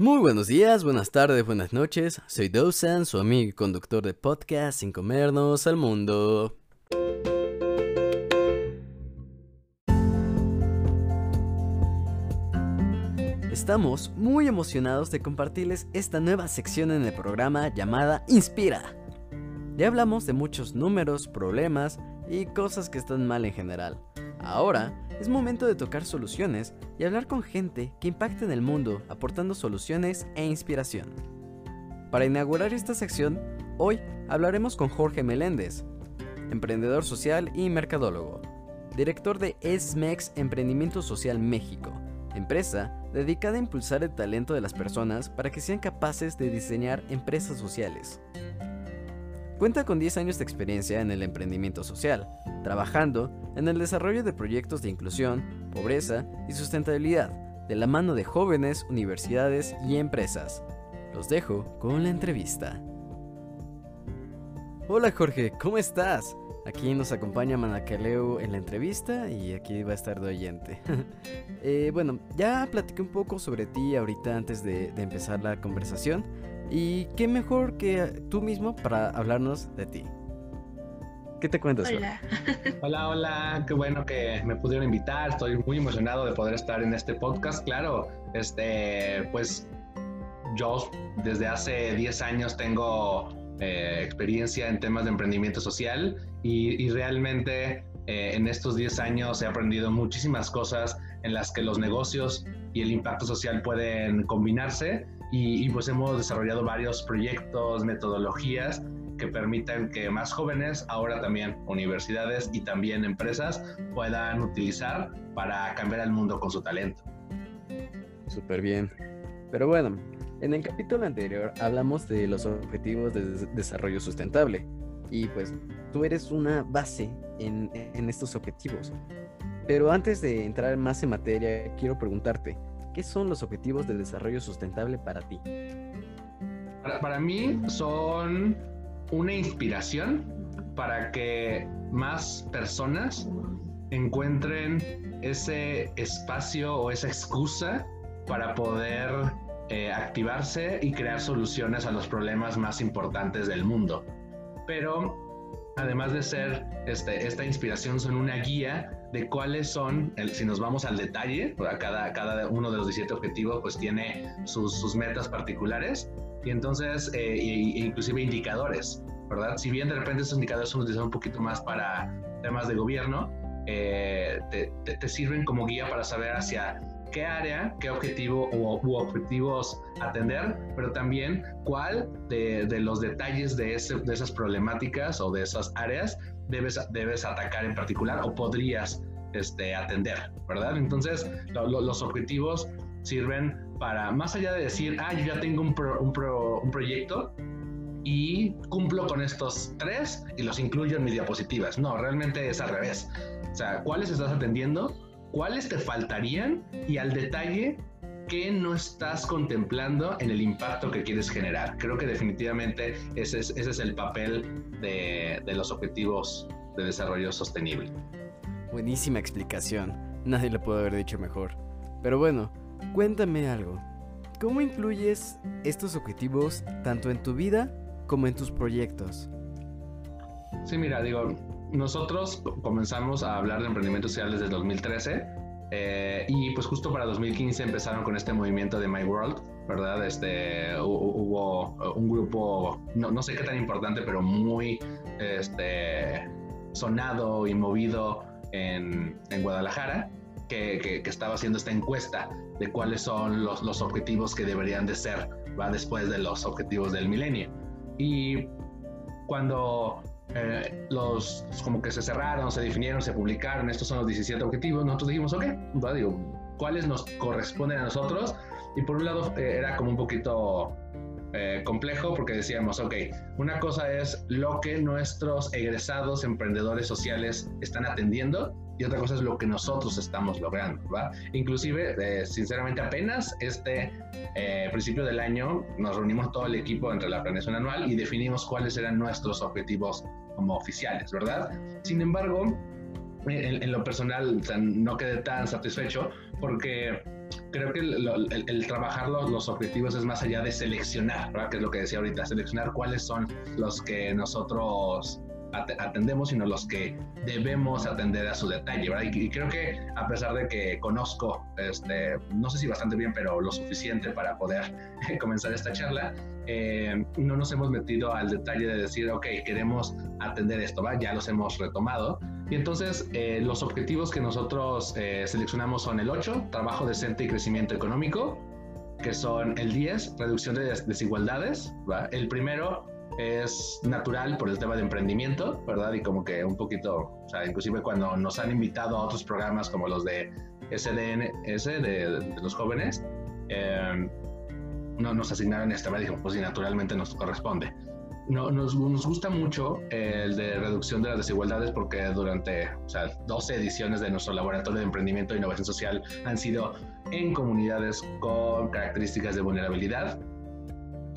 Muy buenos días, buenas tardes, buenas noches. Soy Dawson, su amigo y conductor de podcast Sin Comernos al Mundo. Estamos muy emocionados de compartirles esta nueva sección en el programa llamada Inspira. Ya hablamos de muchos números, problemas y cosas que están mal en general. Ahora es momento de tocar soluciones y hablar con gente que impacte en el mundo aportando soluciones e inspiración. Para inaugurar esta sección, hoy hablaremos con Jorge Meléndez, emprendedor social y mercadólogo, director de SMEX Emprendimiento Social México, empresa dedicada a impulsar el talento de las personas para que sean capaces de diseñar empresas sociales. Cuenta con 10 años de experiencia en el emprendimiento social, trabajando en el desarrollo de proyectos de inclusión, pobreza y sustentabilidad, de la mano de jóvenes, universidades y empresas. Los dejo con la entrevista. Hola Jorge, ¿cómo estás? Aquí nos acompaña Manakaleu en la entrevista y aquí va a estar de oyente. Eh, bueno, ya platiqué un poco sobre ti ahorita antes de empezar la conversación, y qué mejor que tú mismo para hablarnos de ti. ¿Qué te cuentas? Hola. hola, hola, qué bueno que me pudieron invitar. Estoy muy emocionado de poder estar en este podcast. Claro, este, pues yo desde hace 10 años tengo eh, experiencia en temas de emprendimiento social y, realmente eh, en estos 10 años he aprendido muchísimas cosas en las que los negocios y el impacto social pueden combinarse y, pues hemos desarrollado varios proyectos, metodologías que permitan que más jóvenes, ahora también universidades y también empresas puedan utilizar para cambiar el mundo con su talento. Súper bien. Pero bueno, en el capítulo anterior hablamos de los objetivos de desarrollo sustentable y pues tú eres una base en, en estos objetivos. Pero antes de entrar más en materia, quiero preguntarte, ¿Qué son los objetivos de desarrollo sustentable para ti? Para, mí son una inspiración para que más personas encuentren ese espacio o esa excusa para poder eh, activarse y crear soluciones a los problemas más importantes del mundo. Pero además de ser este, esta inspiración, son una guía de cuáles son, si nos vamos al detalle, cada, cada uno de los 17 objetivos pues tiene sus, metas particulares y entonces, eh, inclusive indicadores, ¿verdad? Si bien de repente esos indicadores son utilizados un poquito más para temas de gobierno, eh, te, te, sirven como guía para saber hacia qué área, qué objetivo u, objetivos atender, pero también cuál de, de los detalles de, ese, de, esas problemáticas o de esas áreas debes, debes atacar en particular o podrías este, atender, ¿verdad? Entonces, los objetivos sirven para, más allá de decir, ah, yo ya tengo un, un, un proyecto, y cumplo con estos tres y los incluyo en mis diapositivas. No, realmente es al revés. O sea, ¿cuáles estás atendiendo? Cuáles te faltarían y al detalle qué no estás contemplando en el impacto que quieres generar. Creo que definitivamente ese es, ese es el papel de, de los objetivos de desarrollo sostenible. Buenísima explicación. Nadie lo puede haber dicho mejor. Pero bueno, cuéntame algo. ¿Cómo incluyes estos objetivos tanto en tu vida como en tus proyectos? Sí, mira, digo, nosotros comenzamos a hablar de emprendimiento social desde 2013 eh, y pues justo para 2015 empezaron con este movimiento de My World, ¿verdad? Este, hubo un grupo, no, no sé qué tan importante, pero muy este, sonado y movido en, en Guadalajara, que, que, que, estaba haciendo esta encuesta de cuáles son los, los objetivos que deberían de ser, ¿va? Después de los objetivos del milenio. Y cuando eh, los como que se cerraron, se definieron, se publicaron, estos son los 17 objetivos, nosotros dijimos, ok, digo, ¿cuáles nos corresponden a nosotros? Y por un lado eh, era como un poquito eh, complejo porque decíamos, ok, una cosa es lo que nuestros egresados emprendedores sociales están atendiendo y otra cosa es lo que nosotros estamos logrando, ¿va? Inclusive, sinceramente, apenas este principio del año nos reunimos todo el equipo entre la planeación anual y definimos cuáles eran nuestros objetivos como oficiales, ¿verdad? Sin embargo, en, lo personal no quedé tan satisfecho porque creo que el, trabajar los, objetivos es más allá de seleccionar, ¿verdad? que es lo que decía ahorita, seleccionar cuáles son los que nosotros atendemos, sino los que debemos atender a su detalle, ¿verdad? Y, creo que a pesar de que conozco, este, no sé si bastante bien, pero lo suficiente para poder comenzar esta charla, eh, no nos hemos metido al detalle de decir, ok, queremos atender esto, ¿va? Ya los hemos retomado. Y entonces eh, los objetivos que nosotros eh, seleccionamos son el 8, trabajo decente y crecimiento económico, que son el 10, reducción de desigualdades, ¿va? El primero, es natural por el tema de emprendimiento, ¿verdad? Y como que un poquito, o sea, inclusive cuando nos han invitado a otros programas como los de SDNS, de, los jóvenes, eh, no nos asignaron esta, ¿verdad? Dijimos, pues naturalmente nos corresponde. No, nos, nos, gusta mucho el de reducción de las desigualdades porque durante o sea, 12 ediciones de nuestro laboratorio de emprendimiento e innovación social han sido en comunidades con características de vulnerabilidad,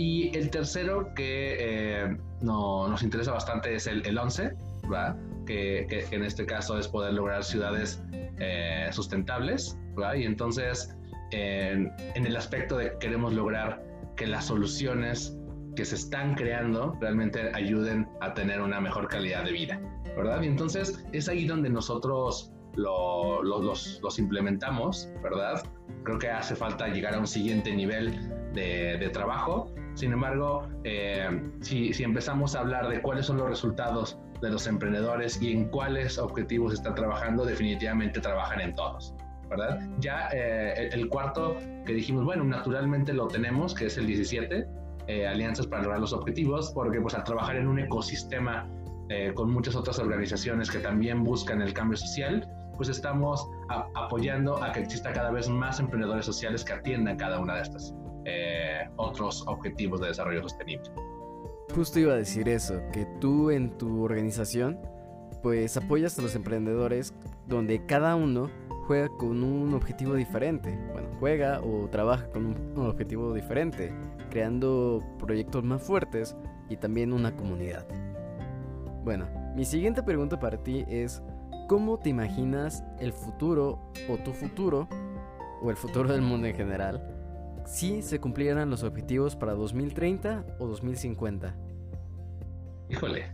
y el tercero que eh, no, nos interesa bastante es el, el 11, ¿va? Que, que, en este caso es poder lograr ciudades eh, sustentables. ¿va? Y entonces, en, en el aspecto de que queremos lograr que las soluciones que se están creando realmente ayuden a tener una mejor calidad de vida, ¿verdad? Y entonces es ahí donde nosotros lo, los, los, implementamos, ¿verdad? Creo que hace falta llegar a un siguiente nivel de, trabajo sin embargo, eh, si, empezamos a hablar de cuáles son los resultados de los emprendedores y en cuáles objetivos están trabajando, definitivamente trabajan en todos. ¿verdad? Ya eh, el, cuarto que dijimos, bueno, naturalmente lo tenemos, que es el 17, eh, alianzas para lograr los objetivos, porque pues al trabajar en un ecosistema con muchas otras organizaciones que también buscan el cambio social, pues estamos apoyando a que exista cada vez más emprendedores sociales que atiendan cada una de estas eh, otros objetivos de desarrollo sostenible. Justo iba a decir eso, que tú en tu organización pues apoyas a los emprendedores donde cada uno juega con un objetivo diferente. Bueno, juega o trabaja con un, objetivo diferente, creando proyectos más fuertes y también una comunidad. Bueno, mi siguiente pregunta para ti es, ¿cómo te imaginas el futuro o tu futuro o el futuro del mundo en general si se cumplieran los objetivos para 2030 o 2050? Híjole,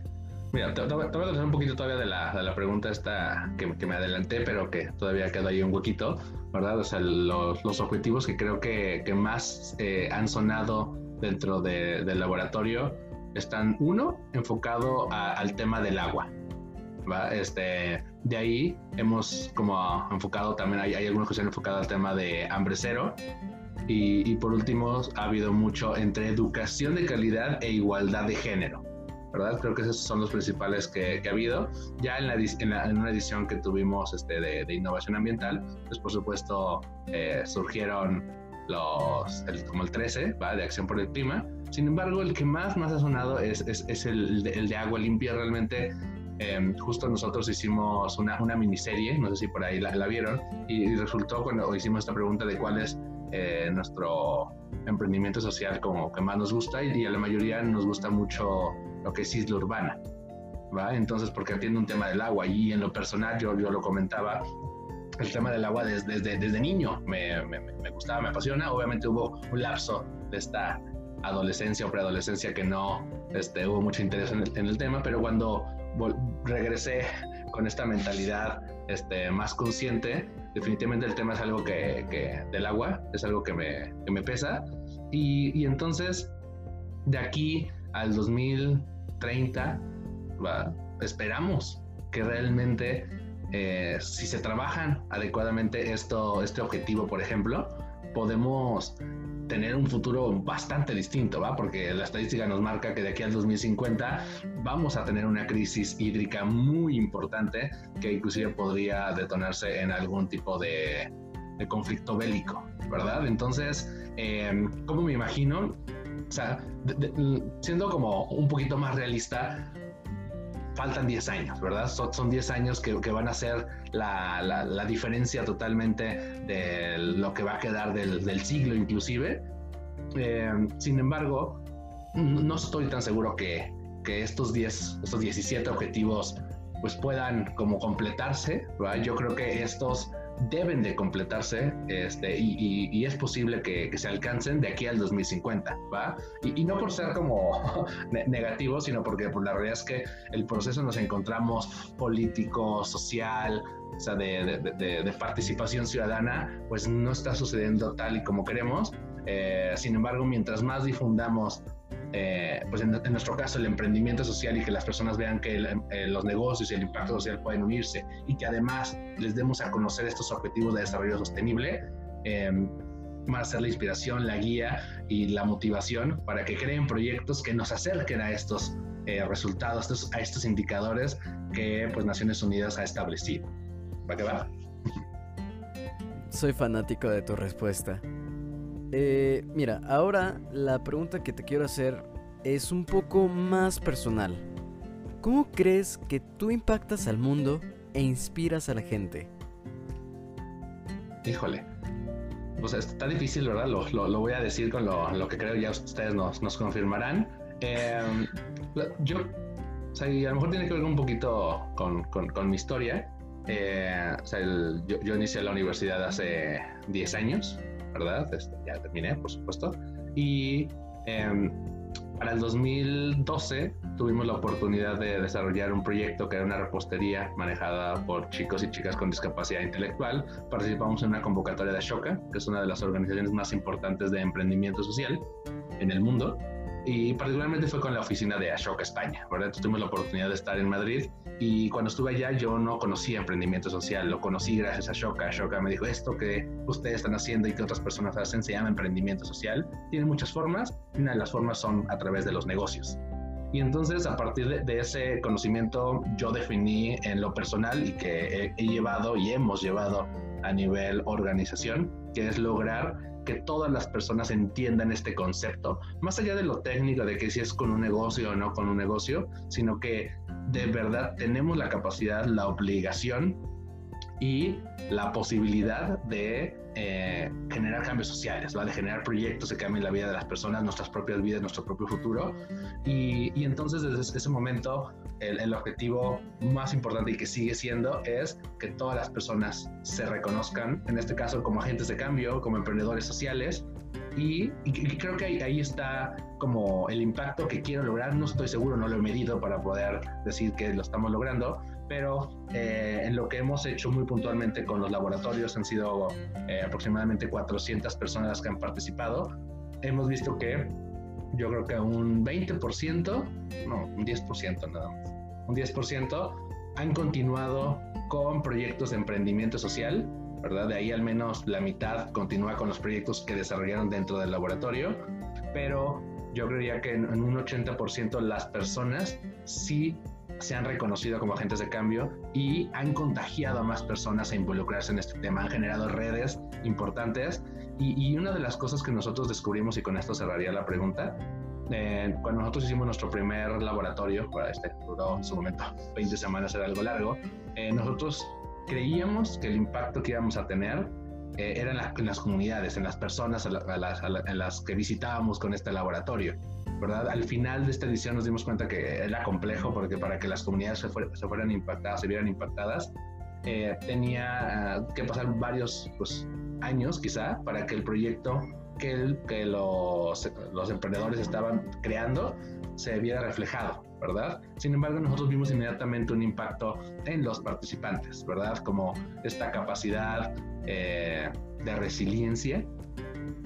mira, te, voy a hacer un poquito todavía de la, pregunta esta que, me adelanté, pero que todavía quedó ahí un huequito, ¿verdad? O sea, los, objetivos que creo que, más eh, han sonado dentro de, del laboratorio están, uno, enfocado al tema del agua, ¿va? Este, de ahí hemos como enfocado también, hay, hay algunos que se han enfocado al tema de hambre cero, y, por último, ha habido mucho entre educación de calidad e igualdad de género. ¿verdad? Creo que esos son los principales que, ha habido. Ya en, la, en, una edición que tuvimos este, de, innovación ambiental, pues por supuesto eh, surgieron los, el, como el 13, ¿va? de acción por el clima. Sin embargo, el que más, más ha sonado es, es, es el, el, de agua limpia. Realmente, em, justo nosotros hicimos una, una miniserie, no sé si por ahí la, la vieron, y, y, resultó cuando hicimos esta pregunta de cuál es eh, nuestro emprendimiento social como que más nos gusta y, a la mayoría nos gusta mucho lo que es isla urbana. ¿va? Entonces, porque atiende un tema del agua y en lo personal yo, yo lo comentaba, el tema del agua desde, desde, desde niño me, me, me, gustaba, me apasiona. Obviamente hubo un lapso de esta adolescencia o preadolescencia que no este, hubo mucho interés en el, en el tema, pero cuando regresé con esta mentalidad este, más consciente, definitivamente el tema es algo que, del agua, es algo que me, me pesa. Y, entonces, de aquí al 2030, ¿va? esperamos que realmente, eh, si se trabajan adecuadamente esto, este objetivo, por ejemplo, podemos tener un futuro bastante distinto, ¿va? Porque la estadística nos marca que de aquí al 2050 vamos a tener una crisis hídrica muy importante que inclusive podría detonarse en algún tipo de, conflicto bélico, ¿verdad? Entonces, eh, ¿cómo me imagino? O sea, siendo como un poquito más realista, faltan 10 años, ¿verdad? Son, 10 años que, van a ser la, la, diferencia totalmente de lo que va a quedar del, del siglo inclusive. Eh, sin embargo, no estoy tan seguro que, que estos 10, estos 17 objetivos pues puedan como completarse, ¿verdad? Yo creo que estos deben de completarse este, y, es posible que, se alcancen de aquí al 2050, ¿va? Y, no por ser como negativo, sino porque por pues, la realidad es que el proceso nos encontramos político, social, o sea, de, participación ciudadana, pues no está sucediendo tal y como queremos. Eh, sin embargo, mientras más difundamos eh, pues en, nuestro caso el emprendimiento social y que las personas vean que eh, los negocios y el impacto social pueden unirse y que además les demos a conocer estos objetivos de desarrollo sostenible, eh, a ser la inspiración, la guía y la motivación para que creen proyectos que nos acerquen a estos resultados, a estos indicadores que pues Naciones Unidas ha establecido. ¿Va que va? Soy fanático de tu respuesta. Eh, mira, ahora la pregunta que te quiero hacer es un poco más personal. ¿Cómo crees que tú impactas al mundo e inspiras a la gente? Híjole. Pues está difícil, ¿verdad? Lo, voy a decir con lo, que creo ya ustedes nos, confirmarán. Em, yo, o sea, y a lo mejor tiene que ver un poquito con, mi historia. Eh, o sea, yo, yo, inicié la universidad hace 10 años. ¿verdad? Este, ya terminé, por supuesto. Y em, para el 2012 tuvimos la oportunidad de desarrollar un proyecto que era una repostería manejada por chicos y chicas con discapacidad intelectual. Participamos en una convocatoria de Ashoka, que es una de las organizaciones más importantes de emprendimiento social en el mundo y particularmente fue con la oficina de Ashoka España, ¿verdad? Entonces tuvimos la oportunidad de estar en Madrid y cuando estuve allá yo no conocía emprendimiento social, lo conocí gracias a Ashoka. Ashoka me dijo, esto que ustedes están haciendo y que otras personas hacen se llama emprendimiento social. Tiene muchas formas una de las formas son a través de los negocios. Y entonces a partir de, ese conocimiento yo definí en lo personal y que he llevado y hemos llevado a nivel organización, que es lograr que todas las personas entiendan este concepto, más allá de lo técnico, de que si es con un negocio o no con un negocio, sino que de verdad tenemos la capacidad, la obligación y la posibilidad de eh, generar cambios sociales, de generar proyectos que cambien la vida de las personas, nuestras propias vidas, nuestro propio futuro. Y entonces desde ese momento el, el, objetivo más importante y que sigue siendo es que todas las personas se reconozcan, en este caso como agentes de cambio, como emprendedores sociales. Y, y creo que ahí, ahí, está como el impacto que quiero lograr. No estoy seguro, no lo he medido para poder decir que lo estamos logrando, pero eh, en lo que hemos hecho muy puntualmente con los laboratorios han sido eh, aproximadamente 400 personas que han participado. Hemos visto que yo creo que un 20%, no, un 10% nada más, un 10% han continuado con proyectos de emprendimiento social, ¿verdad? De ahí al menos la mitad continúa con los proyectos que desarrollaron dentro del laboratorio, pero yo creería que en un 80% las personas sí se han reconocido como agentes de cambio y han contagiado a más personas a involucrarse en este tema, han generado redes importantes y, una de las cosas que nosotros descubrimos, y con esto cerraría la pregunta, eh, cuando nosotros hicimos nuestro primer laboratorio, para este duró en su momento 20 semanas, era algo largo, eh, nosotros creíamos que el impacto que íbamos a tener eh, era en, las comunidades, en las personas a las, en las que visitábamos con este laboratorio. ¿verdad? Al final de esta edición nos dimos cuenta que era complejo porque para que las comunidades se, fueran impactadas, se vieran impactadas, eh, tenía ah, que pasar varios pues, años quizá para que el proyecto que, que los, los emprendedores estaban creando se viera reflejado, ¿verdad? Sin embargo, nosotros vimos inmediatamente un impacto en los participantes, ¿verdad? Como esta capacidad eh, de resiliencia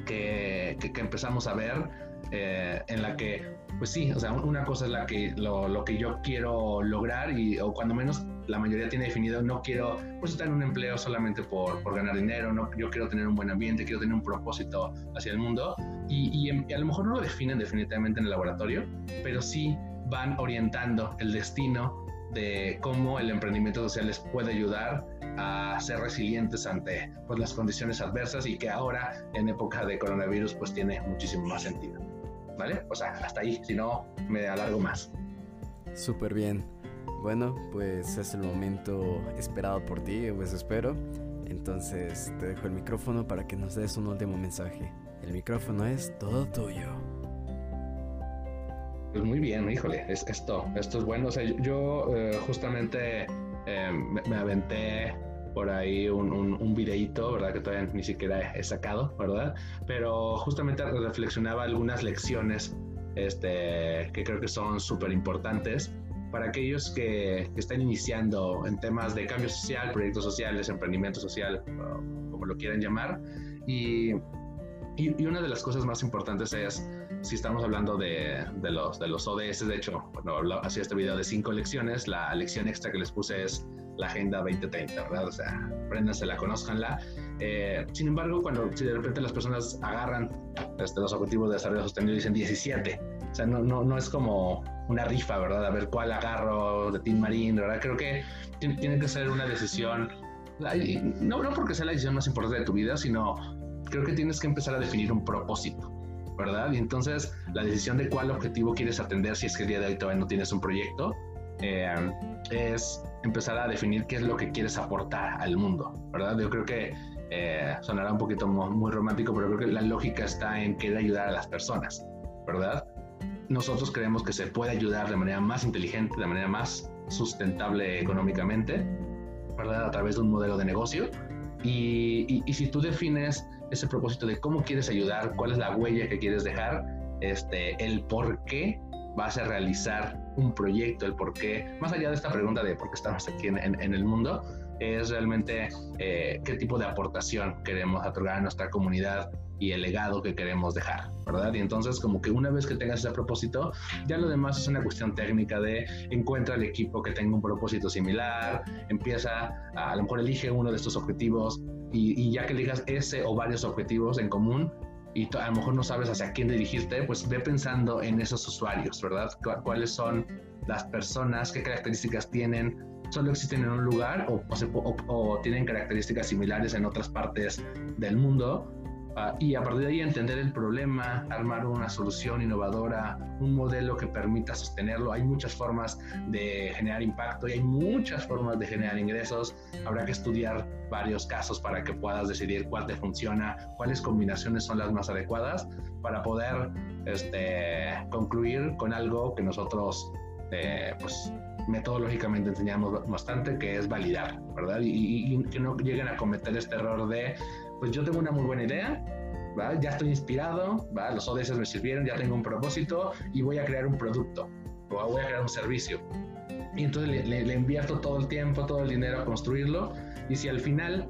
que, que, que empezamos a ver eh, en la que, pues sí, o sea, una cosa es la que, lo, lo, que yo quiero lograr y, o cuando menos la mayoría tiene definido, no quiero pues estar en un empleo solamente por, por ganar dinero, no, yo quiero tener un buen ambiente, quiero tener un propósito hacia el mundo y, y, a lo mejor no lo definen definitivamente en el laboratorio, pero sí van orientando el destino de cómo el emprendimiento social les puede ayudar a ser resilientes ante pues, las condiciones adversas y que ahora en época de coronavirus pues tiene muchísimo más sentido. ¿vale? O sea, hasta ahí, si no, me alargo más. Súper bien. Bueno, pues es el momento esperado por ti, pues espero. Entonces te dejo el micrófono para que nos des un último mensaje. El micrófono es todo tuyo. Pues muy bien, híjole, es, esto, esto es bueno. O sea, yo eh, justamente eh, me, aventé por ahí un, un, ¿verdad? Que todavía ni siquiera he sacado, ¿verdad? Pero justamente reflexionaba algunas lecciones este, que creo que son súper importantes para aquellos que, están iniciando en temas de cambio social, proyectos sociales, emprendimiento social, como lo quieran llamar. Y, y, una de las cosas más importantes es, si estamos hablando de, de los, de los ODS, de hecho, bueno, hacía este video de cinco lecciones, la lección extra que les puse es la Agenda 2030, ¿verdad? O sea, la conozcanla. Eh, sin embargo, cuando si de repente las personas agarran este, los objetivos de desarrollo sostenible y dicen 17, o sea, no, no, no es como una rifa, ¿verdad? A ver cuál agarro de Team Marine, ¿verdad? Creo que tiene que ser una decisión, no, no porque sea la decisión más importante de tu vida, sino creo que tienes que empezar a definir un propósito. ¿verdad? Y entonces la decisión de cuál objetivo quieres atender si es que el día de hoy todavía no tienes un proyecto eh, es empezar a definir qué es lo que quieres aportar al mundo, ¿verdad? Yo creo que eh, sonará un poquito muy, romántico, pero creo que la lógica está en querer ayudar a las personas, ¿verdad? Nosotros creemos que se puede ayudar de manera más inteligente, de manera más sustentable económicamente, ¿verdad? A través de un modelo de negocio. Y, y, si tú defines ese propósito de cómo quieres ayudar, cuál es la huella que quieres dejar, este, el por qué vas a realizar un proyecto, el por qué, más allá de esta pregunta de por qué estamos aquí en, en, el mundo, es realmente eh, qué tipo de aportación queremos otorgar a nuestra comunidad y el legado que queremos dejar, ¿verdad? Y entonces como que una vez que tengas ese propósito, ya lo demás es una cuestión técnica de encuentra el equipo que tenga un propósito similar, empieza, a, a lo mejor elige uno de estos objetivos y, y ya que elijas ese o varios objetivos en común, y a lo mejor no sabes hacia quién dirigirte, pues ve pensando en esos usuarios, ¿verdad? ¿Cuáles son las personas? ¿Qué características tienen? ¿Solo existen en un lugar o, o tienen características similares en otras partes del mundo? Ah, y a partir de ahí entender el problema, armar una solución innovadora, un modelo que permita sostenerlo. Hay muchas formas de generar impacto y hay muchas formas de generar ingresos. Habrá que estudiar varios casos para que puedas decidir cuál te funciona, cuáles combinaciones son las más adecuadas para poder este, concluir con algo que nosotros eh, pues metodológicamente enseñamos bastante, que es validar, ¿verdad? Y, que no lleguen a cometer este error de pues yo tengo una muy buena idea, ya estoy inspirado, los ODS me sirvieron, ya tengo un propósito y voy a crear un producto o voy a crear un servicio. Y entonces le invierto todo el tiempo, todo el dinero a construirlo y si al final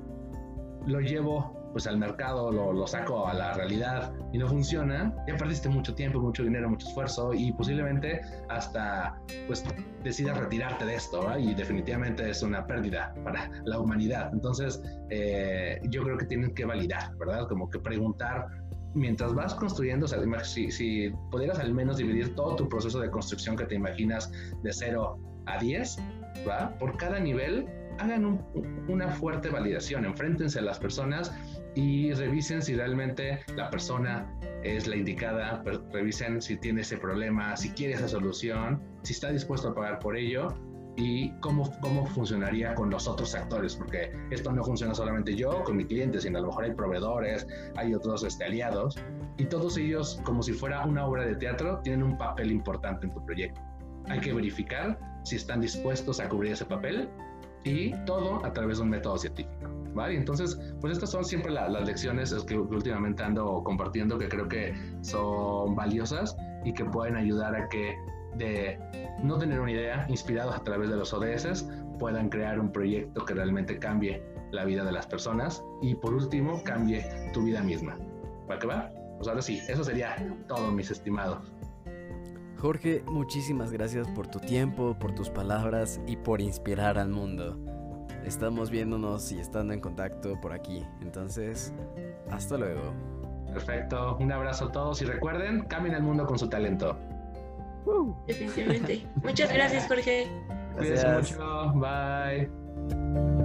lo llevo pues al mercado lo, lo, saco a la realidad y no funciona, ya perdiste mucho tiempo, mucho dinero, mucho esfuerzo y posiblemente hasta pues decidas retirarte de esto y definitivamente es una pérdida para la humanidad. Entonces eh, yo creo que tienes que validar, ¿verdad? Como que preguntar mientras vas construyendo, si, si pudieras al menos dividir todo tu proceso de construcción que te imaginas de 0 a 10, ¿va? Por cada nivel hagan una fuerte validación, enfréntense a las personas y revisen si realmente la persona es la indicada, revisen si tiene ese problema, si quiere esa solución, si está dispuesto a pagar por ello y cómo, cómo funcionaría con los otros actores, porque esto no funciona solamente yo con mi cliente, sino a lo mejor hay proveedores, hay otros este, aliados, y todos ellos, como si fuera una obra de teatro, tienen un papel importante en tu proyecto. Hay que verificar si están dispuestos a cubrir ese papel y todo a través de un método científico. ¿Vale? Entonces, pues estas son siempre las lecciones que, últimamente ando compartiendo que creo que son valiosas y que pueden ayudar a que de no tener una idea, inspirados a través de los ODS, puedan crear un proyecto que realmente cambie la vida de las personas y por último cambie tu vida misma. ¿Va que va? Pues ahora sí, eso sería todo, mis estimados. Jorge, muchísimas gracias por tu tiempo, por tus palabras y por inspirar al mundo. Estamos viéndonos y estando en contacto por aquí. Entonces, hasta luego. Perfecto. Un abrazo a todos y recuerden, cambien el mundo con su talento. Definitivamente. Muchas gracias, Jorge. Gracias mucho. Bye.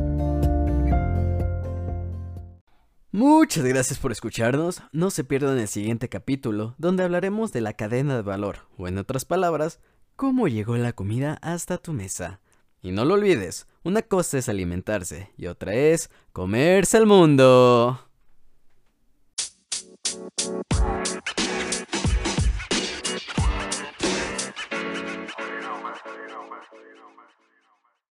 Muchas gracias por escucharnos. No se pierdan el siguiente capítulo, donde hablaremos de la cadena de valor, o en otras palabras, cómo llegó la comida hasta tu mesa. Y no lo olvides, una cosa es alimentarse y otra es comerse el mundo.